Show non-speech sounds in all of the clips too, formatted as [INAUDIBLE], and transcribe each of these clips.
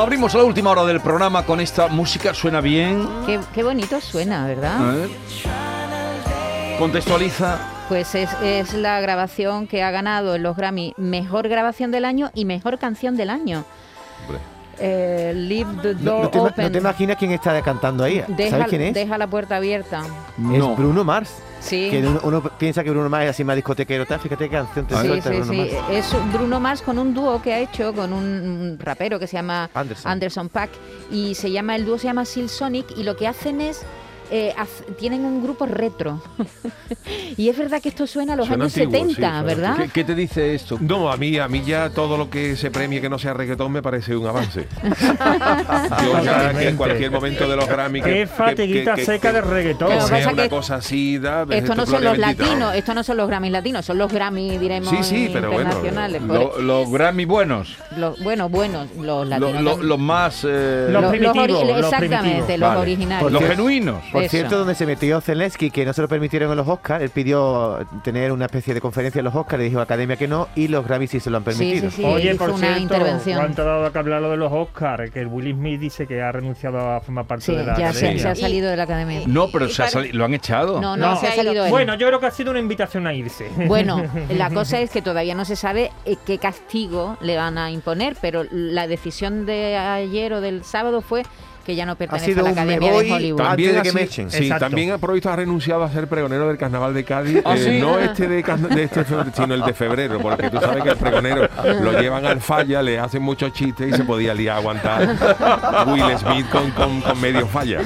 Abrimos la última hora del programa con esta música. ¿Suena bien? Qué, qué bonito suena, A ¿verdad? ver. Contextualiza. Pues es, es la grabación que ha ganado en los Grammy Mejor Grabación del Año y Mejor Canción del Año. Hombre. Eh, Leave the No, Door no te, Open. no te imaginas quién está cantando ahí. deja, ¿Sabes quién es? deja la puerta abierta. No. Es Bruno Mars. Sí. Que uno, uno piensa que Bruno Mars es así más discotequero. tal. Fíjate qué canción te Sí, suelta sí, Bruno sí. Mars. Es Bruno Mars con un dúo que ha hecho con un, rapero que se llama Anderson. Anderson Pack y se llama el dúo se llama Seal Sonic y lo que hacen es eh, tienen un grupo retro [LAUGHS] y es verdad que esto suena a los Suena años antiguo, sí, 70, suena ¿verdad? ¿Qué, qué te dice esto? No, a mí, a mí ya todo lo que se premie que no sea reggaetón me parece un avance. [LAUGHS] Yo ya que en cualquier momento de los Grammy que, Qué fatiguita que- que- seca que- de reggaetón. Que sea una cosa así, da, Esto no esto son los latinos, ¿no? esto no son los Grammy latinos, son los Grammy, diremos, Sí, sí, pero bueno, internacionales. pues. Lo- los Grammy buenos. Los- bueno, buenos, los Lo- latinos. lo- los más. eh, Los primitivos, los exactamente, primitivos. los Vale. originales. los genuinos. Por Eso. cierto, donde se metió Zelensky, que no se lo permitieron en los Oscars, él pidió tener una especie de conferencia en los Oscars, le dijo a Academia que no, y los Grammy sí se lo han permitido. sí, sí, Oye, hizo por cierto. ¿cuánto ha dado que hablar lo de los Oscars? Que el Will Smith dice que ha renunciado a formar parte Sí, de la ya se, academia. se ha salido de la academia. No, pero se ha lo han echado. No, no, No. se ha salido él. Bueno, yo creo que ha sido una invitación a irse. Bueno, [LAUGHS] la cosa es que todavía no se sabe eh, qué castigo le van a imponer, pero la decisión de ayer o del sábado fue que ya no Ha pertenece sido a la Academia de Hollywood. antes de que me echen. Sí, también ha provisto ha renunciado a ser pregonero del carnaval de Cádiz. ¿Ah, eh, sí? No este de, de este febrero, sino el de febrero, porque tú sabes que el pregonero lo llevan al falla, le hacen muchos chistes y se podía liar a aguantar Will Smith con, con, con medio falla.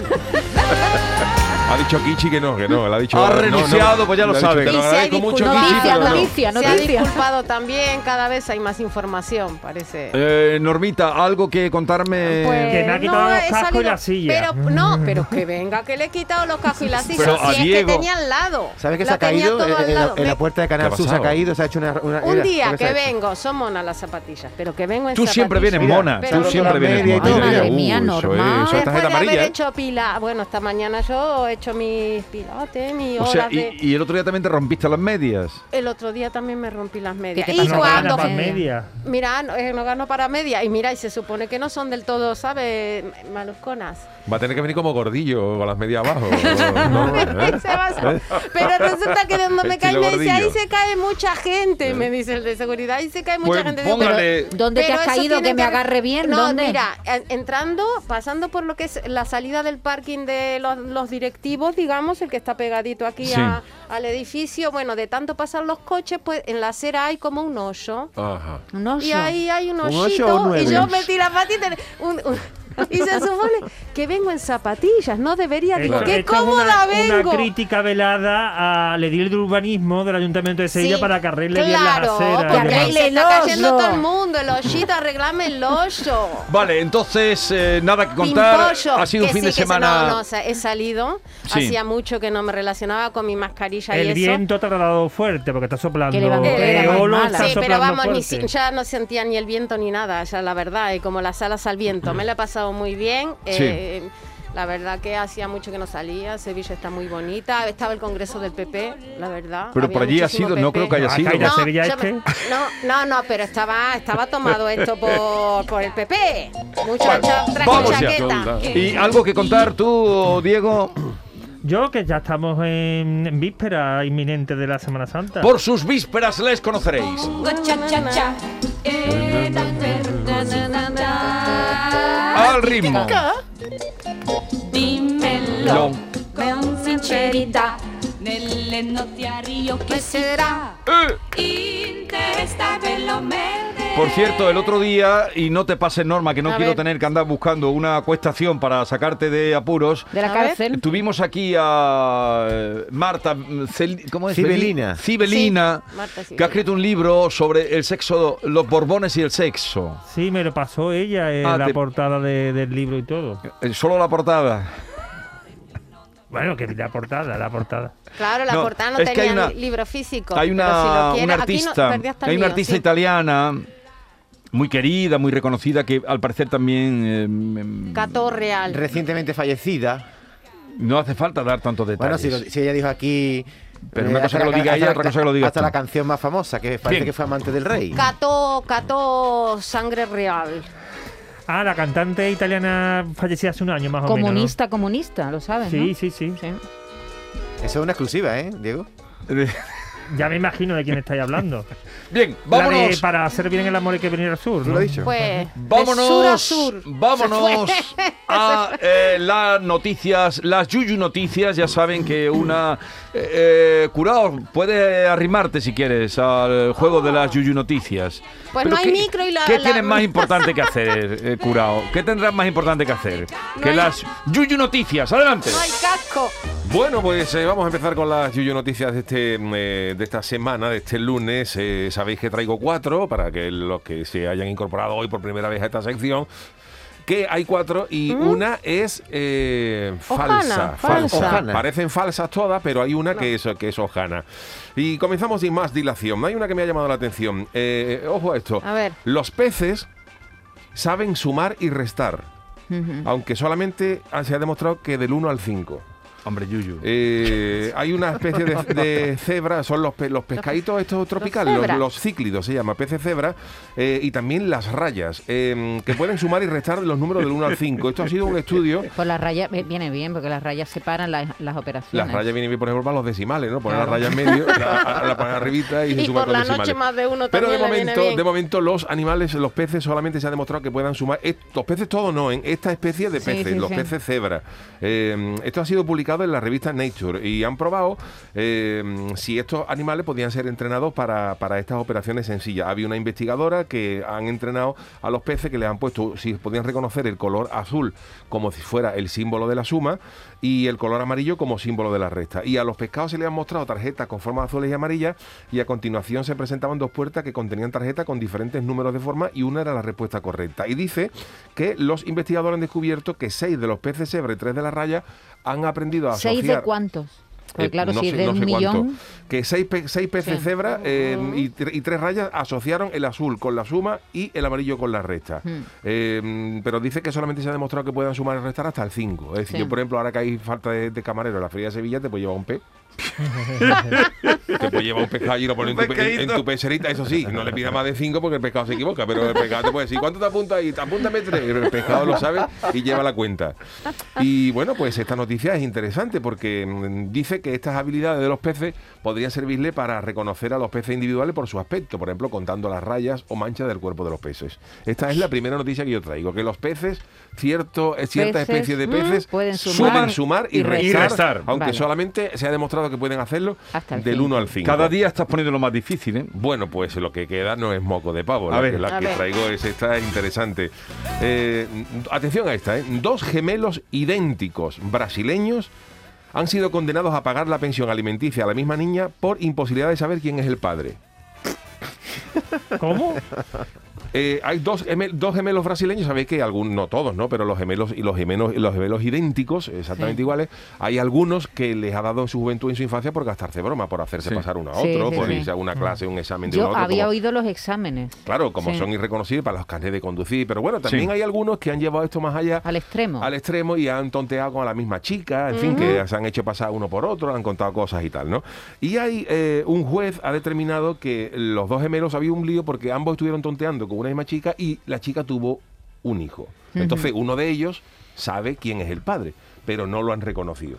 Ha dicho Kichi que no, que no, ha dicho Ha no, no, renunciado, pues ya lo sabe. Agradezco mucho. Kichi, pero no. noticia, Se ha disculpado también, cada vez hay más información, parece. Eh, Normita, algo que contarme. Pues Que me ha quitado los cascos y la silla. Pero no, [LAUGHS] pero que venga, que le he quitado los cascos y la silla. Pero a si es Diego- que tenía al lado. ¿Sabes que se ha caído? todo En, la, en puerta de ¿Qué Canal ha Sur se ha caído, se ha hecho una... una- Un día que vengo, son monas las zapatillas, pero que vengo en Tú siempre vienes mona. Tú siempre vienes mona. Madre mía, es- normal. es Después de haber. ¿eh? hecho pila, bueno, esta mañana yo he hecho mis pilates, mis O sea, y, de... y el otro día también te rompiste las medias. El otro día también me rompí las medias. te Y no cuando... para media. media. Mira, no, eh, no gano para media. Y mira, y se supone que no son del todo, ¿sabes? Malusconas. Va a tener que venir como gordillo con las medias abajo. [LAUGHS] No, no, ¿eh? Pero resulta que de donde me cae me dice, ahí se cae mucha gente, me dice el de seguridad, ahí se cae mucha Pues gente. Digo, póngale- pero- ¿Dónde te has caído? Que me agarre bien, No, ¿dónde? mira, en- entrando, pasando por lo que es la salida del parking de los, los digamos, el que está pegadito aquí Sí. a- al edificio, bueno, de tanto pasar los coches, pues en la acera hay como un hoyo. Ajá. Un oso. Y ahí hay un ¿Un ocho o hoyito y nueve? yo metí la patita. un- un- y se supone que vengo en zapatillas, no debería. Digo, Esto- qué es cómoda una, vengo. Una crítica velada al edil de urbanismo del Ayuntamiento de Sevilla Sí, para que arregle bien las claro, aceras. y porque demás. ahí se está cayendo todo el mundo, el hoyito, arreglame el hoyo. Vale, entonces eh, nada que contar. Pimpollo, Ha sido un que fin sí, de que se- semana. No, no, o sea, he salido. Sí. Hacía mucho que no me relacionaba con mi mascarilla y El eso. viento te ha dado fuerte porque está soplando. Que más Eolo mala. está Sí, pero soplando vamos, ni fuerte. si- ya no sentía ni el viento ni nada, ya la verdad, y como las alas al viento. Me la he pasado muy bien. eh, La verdad que hacía mucho que no salía, Sevilla está muy bonita, estaba el congreso del PP, la verdad. Pero había por allí ha sido, no creo que haya ¿Ha sido. No, este? me- no, no, no, pero estaba, estaba tomado esto por, por el PP. Mucho cha- traje ya. chaqueta. ¿Y algo que contar tú, Diego? Yo que ya estamos en, en víspera inminente de la Semana Santa. Por sus vísperas les conoceréis. col ritmo. Dimmelo con sincerità. Nelle notti a Rio che sarà eh. in testa ve lo metto. Por cierto, el otro día, y no te pases norma, que no A quiero ver. tener que andar buscando una acuestación para sacarte de apuros. De la cárcel. Tuvimos aquí a eh, Marta, mm, Cel- ¿cómo es? Cibelina. Cibelina, Sí, Marta que ha escrito un libro sobre el sexo, los borbones y el sexo. Sí, me lo pasó ella en Ah, la te- portada de- del libro y todo. Eh, Solo la portada. Bueno, que la portada, la portada. Claro, la No, portada no es que hay tenía una- libro físico. Hay pero si una, quieres- una aquí no- artista, perdí hasta el hay una mío, artista sí. italiana muy querida, muy reconocida, que al parecer también eh, mm, Cato Real. Recientemente fallecida. no hace falta dar tantos Bueno, detalles. si, lo- si ella dijo aquí. Pero eh, una cosa que lo diga ella, la- otra cosa que lo digas Hasta tú. la canción más famosa, que parece ¿Quién? que fue amante del rey. Cato, Cato Sangre Real. Ah, la cantante italiana fallecida hace un año más o menos. Comunista, comunista, lo sabes, Sí, ¿no? sí, sí. Sí. Eso es una exclusiva, ¿eh, Diego? [LAUGHS] Ya me imagino de quién estáis hablando. [LAUGHS] Bien, La de vámonos. para hacer bien el amor hay que venir al sur, ¿Tú ¿no? lo has dicho? Pues. Vámonos, De sur a sur. vámonos [LAUGHS] a eh, las noticias, las Yuyu noticias. Ya saben que una eh, eh, curado puede arrimarte si quieres al juego de las Yuyu noticias. Pues Pero no hay ¿qué- micro y la- ¿Qué la- tienes más importante que hacer, eh, curado? ¿Qué tendrás más importante que hacer? No que hay- las Yuyu noticias. Adelante. No hay casco. Bueno, pues eh, vamos a empezar con las Yuyo Noticias de, este, mm, eh, de esta semana, de este lunes. Eh, sabéis que traigo cuatro para que los que se hayan incorporado hoy por primera vez a esta sección. Que hay cuatro y una es eh, Ojana, falsa, falsa. Ojana. Parecen falsas todas, pero hay una que es, que es Ojana. Y comenzamos sin más dilación. Hay una que me ha llamado la atención. Eh, ojo a esto. A ver. Los peces saben sumar y restar, aunque solamente se ha demostrado que del 1 al 5. Hombre, Yuyu. Eh, hay una especie de, de cebra, son los, pe- los pescaditos estos tropicales, los, cíclidos se llama, peces cebra, eh, y también las rayas, eh, que pueden sumar y restar los números del 1 al 5. Esto ha sido un estudio. Pues las rayas viene bien, porque las rayas separan las, las operaciones. Las rayas vienen bien, por ejemplo, para los decimales, ¿no? Poner Claro. la raya en medio, la, [LAUGHS] la poner arribita y, se Y suma por con la decimales. noche más de uno Pero de viene momento, bien. de momento los animales, los peces solamente se ha demostrado que puedan sumar. Los peces todos no, en esta especie de Sí, peces, sí, los sí. peces cebra. Eh, esto ha sido publicado en la revista Nature y han probado eh, si estos animales podían ser entrenados para, para estas operaciones sencillas. Había una investigadora que han entrenado a los peces que les han puesto si podían reconocer el color azul como si fuera el símbolo de la suma y el color amarillo como símbolo de la resta. Y a los pescados se les han mostrado tarjetas con formas azules y amarillas y a continuación se presentaban dos puertas que contenían tarjetas con diferentes números de forma y una era la respuesta correcta. Y dice que los investigadores han descubierto que seis de los peces cebra y tres de la raya han aprendido a ¿Seis asociar... de cuántos? Eh, claro, no si sé- de no un sé cuánto. millón... Que seis, seis peces Sí. cebra eh, y, tre- y tres rayas asociaron el azul con la suma y el amarillo con la resta. Hmm. Eh, pero dice que solamente se ha demostrado que puedan sumar y restar hasta el 5. Es decir, Sí. yo, por ejemplo, ahora que hay falta de, de camarero en la feria de Sevilla, te puedes llevar un pez. [LAUGHS] te puedes llevar un pescado y lo pones en tu, pe- en, en tu pecerita, eso sí, no le pidas más de 5 porque el pescado se equivoca, pero el pescado te puede decir, ¿cuánto te apunta ahí? Apúntame tres. El pescado lo sabe y lleva la cuenta. Y bueno, pues esta noticia es interesante porque mm, dice que estas habilidades de los peces podrían servirle para reconocer a los peces individuales por su aspecto, por ejemplo, contando las rayas o manchas del cuerpo de los peces. Esta es la primera noticia que yo traigo, que los peces, cierto, eh, cierta Peces, especie de mm, peces, pueden suman, sumar sumar y, y restar, restar. Y restar. aunque Vale. solamente se ha demostrado que pueden hacerlo Hasta el del cinco. 1 al 5. Cada día estás poniendo lo más difícil, ¿eh? Bueno, pues lo que queda no es moco de pavo. A la ver. que, la A que ver. traigo es esta interesante. Eh, atención a esta, ¿eh? Dos gemelos idénticos brasileños han sido condenados a pagar la pensión alimenticia a la misma niña por imposibilidad de saber quién es el padre. ¿Cómo? Eh, hay dos, dos gemelos brasileños, sabéis que algunos, no todos, ¿no? Pero los gemelos y los gemelos, los gemelos idénticos, exactamente Sí. iguales, hay algunos que les ha dado en su juventud y en su infancia por gastarse broma, por hacerse Sí. pasar uno a otro, sí, por sí. irse a una clase, un examen de uno a Yo otro. había como- oído los exámenes. Claro, como Sí. son irreconocibles para los carnets de conducir, pero bueno, también Sí. hay algunos que han llevado esto más allá Al extremo. al extremo y han tonteado con la misma chica, en fin, que se han hecho pasar uno por otro, han contado cosas y tal, ¿no? Y hay eh, un juez ha determinado que los dos gemelos había un lío porque ambos estuvieron tonteando con una misma chica y la chica tuvo un hijo. Entonces, uno de ellos sabe quién es el padre, pero no lo han reconocido.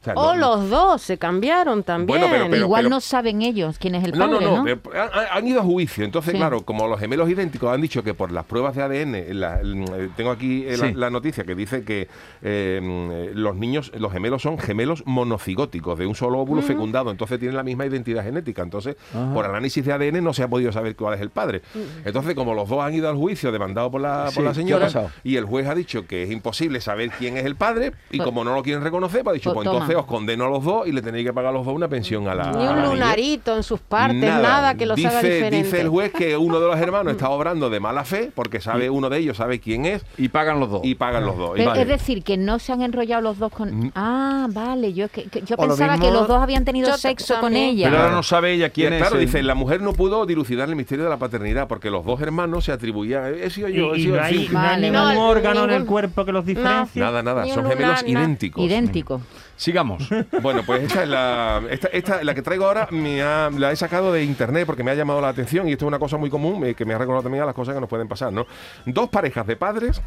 O sea, O no- los dos se cambiaron también. Bueno, pero- pero- Igual no saben ellos quién es el No, padre, no, ¿no? no, eh, han, han ido a juicio. Entonces, Sí. claro, como los gemelos idénticos han dicho que por las pruebas de ADN, la- el- eh, tengo aquí eh, la, Sí. la noticia que dice que eh, los niños, los gemelos son gemelos monocigóticos de un solo óvulo fecundado, entonces tienen la misma identidad genética. Entonces, por análisis de ADN no se ha podido saber cuál es el padre. Entonces, como los dos han ido al juicio demandado por la, Sí, por la ¿qué ha señora, y el juez ha dicho que es imposible saber quién es el padre, y Pues- como no lo quieren reconocer, pues ha dicho, pues pues entonces os condeno a los dos y le tenéis que pagar a los dos una pensión a la Ni un lunarito en sus partes, nada, que los dice, haga diferente. Dice el juez que uno de los hermanos está [LAUGHS] obrando de mala fe porque sabe uno de ellos sabe quién es Y pagan los dos. y pagan los dos. Y Pero vale. Es decir, que no se han enrollado los dos Mm. con... Ah, vale, yo, es que, que- yo O lo pensaba que los dos habían tenido Yo sexo con ella. Pero ahora no sabe ella quién Y es. claro, el- dice, la mujer no pudo dilucidar el misterio de la paternidad porque los dos hermanos se atribuían, he sido yo, he Y, y sido no hay, Vale. ningún No, órgano en el cuerpo que los diferencie. Nada, nada, son gemelos nada. idénticos. Sigamos. [LAUGHS] Bueno, pues esta es la, esta, esta- la que traigo ahora, me ha- la he sacado de internet porque me ha llamado la atención y esto es una cosa muy común eh, que me ha recordado también a las cosas que nos pueden pasar, ¿no? Dos parejas de padres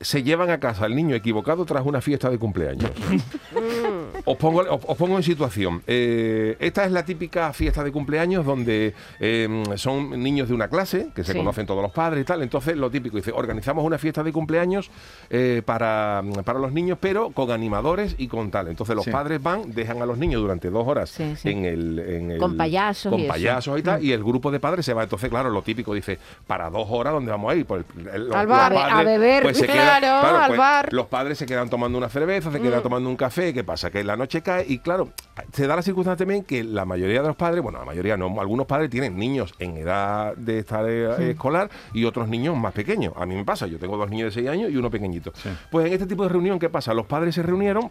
se llevan a casa al niño equivocado tras una fiesta de cumpleaños. [LAUGHS] os, pongo, os, os pongo en situación. Eh, esta es la típica fiesta de cumpleaños donde eh, son niños de una clase que se Sí. conocen todos los padres y tal. Entonces, lo típico, dice, organizamos una fiesta de cumpleaños eh, para, para los niños, pero con animadores y con tal. Entonces, los Sí. padres van, dejan a los niños durante dos horas Sí, sí. En, el, en el- Con payasos Con y eso. payasos y tal. Mm. Y el grupo de padres se va. Entonces, claro, lo típico dice, para dos horas, ¿dónde vamos a ir? Pues, el- los- Al los bar, padres, a beber. pues, se [LAUGHS] quedan- Claro, al pues, bar. Los padres se quedan tomando una cerveza, se quedan tomando un café. ¿Qué pasa? Que la noche cae y, claro, se da la circunstancia también que la mayoría de los padres, bueno, la mayoría no, algunos padres tienen niños en edad de estar eh, escolar y otros niños más pequeños. A mí me pasa, yo tengo dos niños de 6 años y uno pequeñito. Pues en este tipo de reunión, ¿qué pasa? Los padres se reunieron,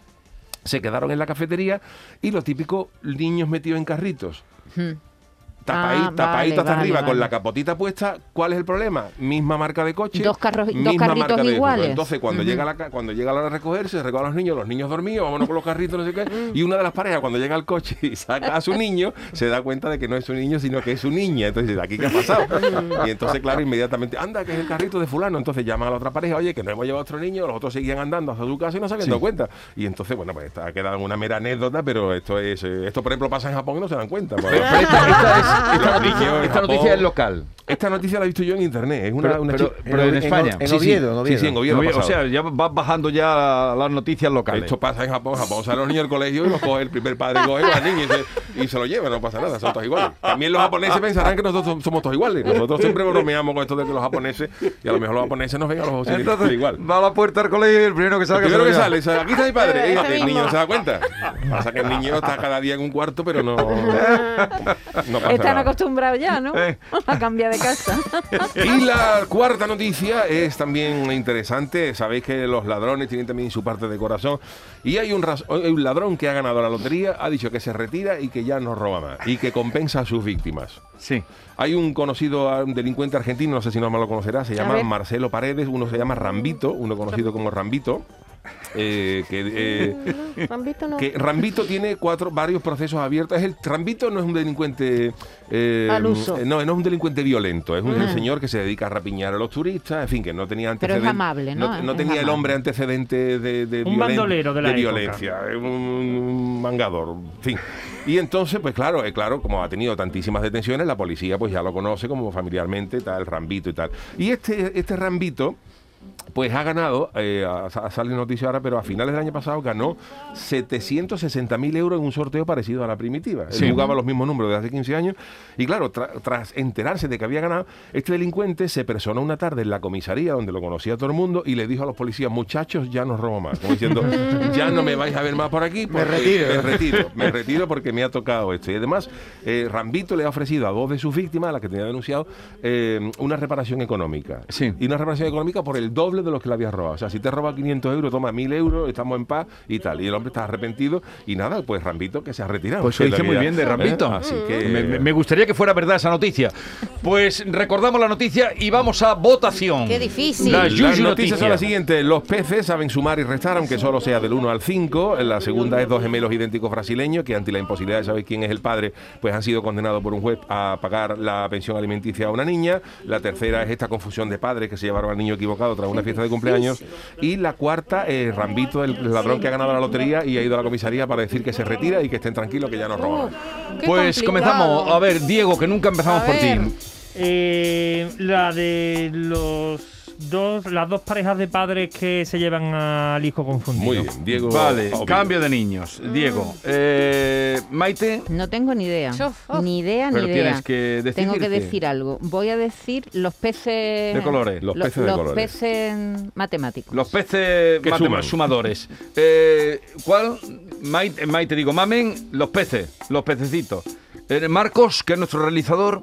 se quedaron en la cafetería y lo típico, niños metidos en carritos. Tapaí- Ah, tapadito vale, hasta vale, arriba con la capotita puesta, ¿cuál es el problema? Misma marca de coche, Dos carros- dos carritos marca de- iguales. Entonces, cuando llega la ca- cuando llega la hora de recoger, se recogen a los niños, los niños dormidos, vámonos con los carritos, no sé qué. Y una de las parejas, cuando llega al coche y saca a su niño, se da cuenta de que no es su niño, sino que es su niña. Entonces, ¿aquí qué ha pasado? Y entonces, claro, inmediatamente, anda, que es el carrito de fulano. Entonces llaman a la otra pareja, oye, que no hemos llevado a otro niño, los otros seguían andando hasta su casa y no se habían dado cuenta. Y entonces, bueno, pues ha quedado una mera anécdota, pero esto es, eh, esto por ejemplo pasa en Japón y no se dan cuenta. pues. [LAUGHS] Pero esta, esta es- esta noticia, niños en esta noticia Japón- es local. Esta noticia la he visto yo en internet. Es una, Pero- una pero- en España. En Sí, sí. Oviedo, en Oviedo. Sí, sí, en Oviedo. o sea, ya vas bajando ya las noticias locales. Esto pasa en Japón. Japón sale los niños del colegio y los coge el primer padre y coge a niña y se, y se lo lleva. No pasa nada, son todos iguales. También los japoneses pensarán que nosotros somos todos iguales. Nosotros siempre bromeamos con esto de que los japoneses, y a lo mejor los japoneses nos ven a los Entonces, igual. va a la puerta del colegio y el primero que El salga primero se que lo sale, aquí está mi padre. Ese Fíjate, el niño no se da cuenta. Pasa que el niño está cada día en un cuarto, pero no, [LAUGHS] no pasa Están acostumbrados ya, ¿no? Eh. [LAUGHS] A cambiar de casa. [LAUGHS] Y la cuarta noticia es también interesante. Sabéis que los ladrones tienen también su parte de corazón. Y hay un, ras- hay un ladrón que ha ganado la lotería, ha dicho que se retira y que ya no roba más. Y que compensa a sus víctimas. Sí. Hay un conocido ah, un delincuente argentino, no sé si no me lo conocerá, se llama. Marcelo Paredes, uno se llama Rambito, uno conocido como Rambito. Eh, que, eh, Rambito no. que Rambito tiene cuatro varios procesos abiertos. Es el Rambito no es un delincuente eh, Al uso. no, no es un delincuente violento, es un señor que se dedica a rapiñar a los turistas, en fin, que no tenía Pero es antecedentes. amable, ¿no? No, Es tenía el hombre antecedentes de, de, Un violen- bandolero de la época. violencia, es un, un mangador, en fin. Y entonces, pues claro, eh, claro, como ha tenido tantísimas detenciones, la policía pues ya lo conoce como familiarmente, tal, Rambito y tal. Y este, este Rambito pues ha ganado, eh, sale noticia ahora, pero a finales del año pasado ganó 760.000 euros en un sorteo parecido a la primitiva. Sí. Él jugaba los mismos números de hace 15 años y claro, tra- tras enterarse de que había ganado, este delincuente se personó una tarde en la comisaría donde lo conocía todo el mundo y le dijo a los policías, muchachos, ya no robo más. Como diciendo, [LAUGHS] ya no me vais a ver más por aquí. porque retiro. Me retiro, me retiro porque me ha tocado esto. Y además, eh, Rambito le ha ofrecido a dos de sus víctimas, a las que tenía denunciado, eh, una reparación económica. Sí. Y una reparación económica por el doble de los que le había robado. O sea, si te roba 500 euros, toma 1000 euros, estamos en paz y tal. Y el hombre está arrepentido y nada, pues Rambito que se ha retirado. Pues lo dice muy bien de Rambito. ¿eh? Así que... Me, gustaría que fuera verdad esa noticia. Pues recordamos la noticia y vamos a votación. Qué difícil. La Las noticias noticia. son las siguientes. Los peces saben sumar y restar, aunque solo sea del 1 al 5. La segunda es dos gemelos idénticos brasileños que ante la imposibilidad de saber quién es el padre, pues han sido condenados por un juez a pagar la pensión alimenticia a una niña. La tercera es esta confusión de padres que se llevaron al niño equivocado tras una fiesta de cumpleaños. Y la cuarta, eh, Rambito, el ladrón que ha ganado la lotería y ha ido a la comisaría para decir que se retira y que estén tranquilos, que ya no roban. Qué Pues complicado. comenzamos. A ver, Diego, que nunca empezamos A por ver. ti. Eh, la de los dos, las dos parejas de padres que se llevan al hijo confundido. Muy bien, Diego. Vale, cambio de niños. Mm. Diego, eh, Maite, No tengo ni idea. Uf. Ni idea, pero ni idea. tienes que decidir. Tengo que decir algo. Voy a decir los peces. De colores. Los lo- peces de los colores. peces matemáticos. Los peces Que suman. sumadores. Eh, ¿Cuál? Maite, Maite, digo, mamen, los peces, los pececitos. Eh, Marcos, que es nuestro realizador,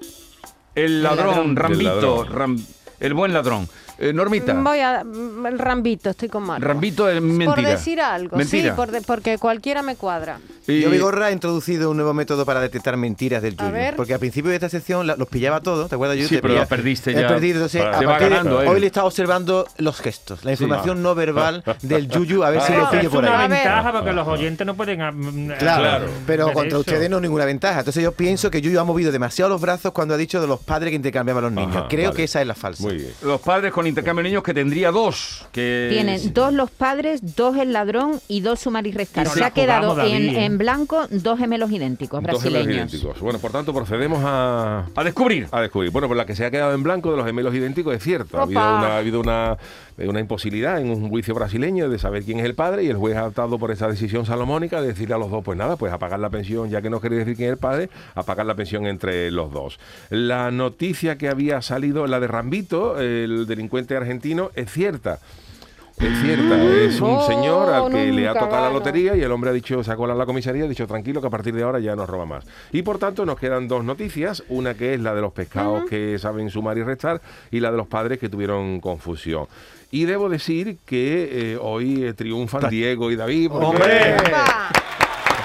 el ladrón, ladrón. Rambito, El ladrón. Ram- el buen ladrón. Eh, Normita, Voy a. mm, El Rambito, estoy con Marco. Rambito es mentira. Por decir algo, Mentira. sí, por de- porque cualquiera me cuadra. Y- Yo, Vigorra, he introducido un nuevo método para detectar mentiras del A Yuyu. ver. Porque al principio de esta sección la- los pillaba todos, ¿te acuerdas, Yuyu? Sí, Te pero pillaba- la perdiste He ya. perdido, entonces, Para- a partir ganando hoy le estaba observando los gestos, la información no verbal [LAUGHS] del Yuyu, a ver si Pero lo pillo es por una ahí. ver. ventaja porque los oyentes no pueden. ah, mm, Claro, ah, pero contra eso. ustedes no es ninguna ventaja. Entonces yo pienso que Yuyu ha movido demasiado los brazos cuando ha dicho de los padres que intercambiaban a los niños. Ajá, Creo vale. que esa es la falsa. Muy bien. Los padres con intercambio de niños que tendría dos. Que Tienen dos los padres, dos el ladrón y dos sumar y restar. Nos Se ha quedado en, ¿eh? en blanco dos gemelos idénticos Dos gemelos brasileños. idénticos. Bueno, por tanto, procedemos a, A descubrir. a descubrir. Bueno, pues la que se ha quedado en blanco de los gemelos idénticos es cierto. Ha habido una, ha habido una, eh, una imposibilidad en un juicio brasileño de saber quién es el padre y el juez ha optado por esa decisión salomónica de decirle a los dos, pues nada, pues a pagar la pensión, ya que no queréis decir quién es el padre, a pagar la pensión entre los dos. La noticia que había salido, la de Rambito, el delincuente argentino, es cierta. Es cierta, es un Oh, señor al que le ha tocado la lotería y el hombre ha dicho, se ha colado en la comisaría, ha dicho tranquilo que a partir de ahora ya no roba más. Y por tanto nos quedan dos noticias, una que es la de los pescados que saben sumar y restar y la de los padres que tuvieron confusión. Y debo decir que eh, hoy eh, triunfan Diego y David. porque ¡Hombre!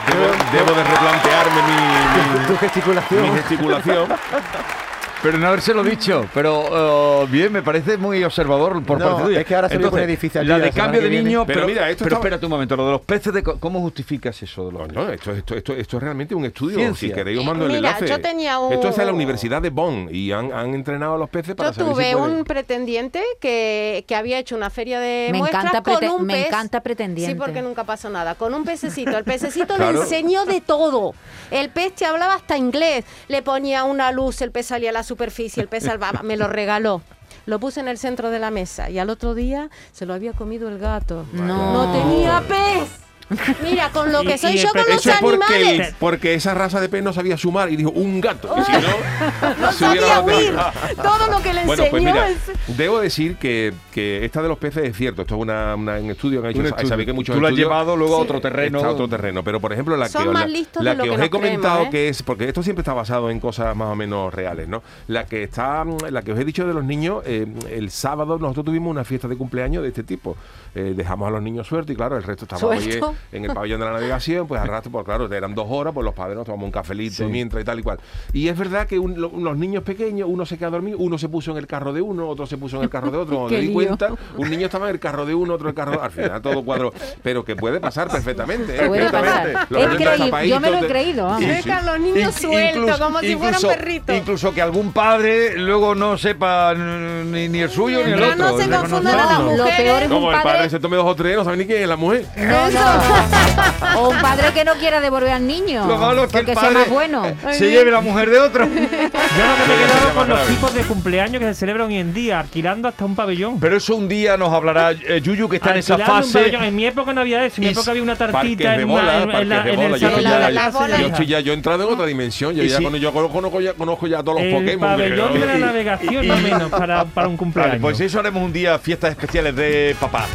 Debo, debo de replantearme mi, Tu mi- gesticulación. mi gesticulación. [LAUGHS] Pero no habérselo dicho. Pero eh, bien, me parece muy observador por No, parte tuya. es que ahora se me pone difícil La de cambio de niños. Pero Pero, mira, esto pero estaba- espérate un momento. Lo de los peces, de, ¿cómo justificas eso? De los No, no, esto, esto, esto, esto es realmente un estudio. Ciencia. Si queréis, os mando el Mira, enlace. yo tenía un- Esto es en la Universidad de Bonn y han, han entrenado a los peces para Yo saber tuve si pueden- un pretendiente que, que había hecho una feria de Me muestras encanta con prete- un me pez. encanta pretendiente. Sí, porque nunca pasó nada. Con un pececito. El pececito Claro. le enseñó de todo. El pez te hablaba hasta inglés. Le ponía una luz, el pez salía a la superficie, el pez salvaba. Me lo regaló. Lo puse en el centro de la mesa y al otro día se lo había comido el gato. No. No tenía pez. Mira, con lo que soy y yo con los Eso es porque, animales. porque esa raza de pez no sabía sumar y dijo un gato. Y si no, [LAUGHS] No sabía huir. [LAUGHS] Todo lo que le Bueno, enseñó. pues mira, es- debo decir que, que esta de los peces es cierto. Esto es una, una- un estudio que han hecho. Sabéis que muchos Tú lo has llevado luego a otro terreno. Está a otro terreno. Pero, por ejemplo, la Son que, más la, listos la de lo que que os he comentado creemos, ¿eh? que es, porque esto siempre está basado en cosas más o menos reales, ¿no? La que está, la que os he dicho de los niños, eh, el sábado nosotros tuvimos una fiesta de cumpleaños de este tipo. Eh, dejamos a los niños sueltos y claro, el resto estaba ahí Suelto. En el pabellón de la navegación, pues al rato, pues claro, eran dos horas, pues los padres nos tomamos un cafelito mientras y tal y cual. Y es verdad que un- lo- los niños pequeños, uno se queda dormido, uno se puso en el carro de uno, otro se puso en el carro de otro, [LAUGHS] me di cuenta, un niño estaba en el carro de uno, otro en el carro de al final todo cuadro, pero que puede pasar perfectamente. ¿eh? Puede Perfectamente. pasar. Los Es tapaditos Yo me lo he creído, vamos. Sí, sí. Deja a los niños sueltos, incluso- como si fueran perritos. Incluso que algún padre luego no sepa ni, ni el suyo ni el otro. no se confundan a las mujeres. Como el padre padre, se tome dos o tres, no sabe ni quién es la mujer. no, no. O un padre que no quiera devolver al niño, Lo malo es que el padre sea más bueno. [LAUGHS] se lleve la mujer de otro. Yo lo que me he quedado con los tipos de cumpleaños que se celebran hoy en día, alquilando hasta un pabellón. Pero eso un día nos hablará eh, Yuyu, que está en esa un fase. pabellón. En mi época no había eso, en mi época había una Parques tartita de en, bola, una- en- en parques la- de en el. Yo salón ya- de la casa. bolas. Yo, estoy ya, yo he entrado en otra dimensión. Yo Y ya si- conozco, yo conozco ya, conozco ya todos los El Pokémon. pabellón pero- de la navegación, no menos, para, para un cumpleaños. Vale, pues eso haremos un día fiestas especiales de papá.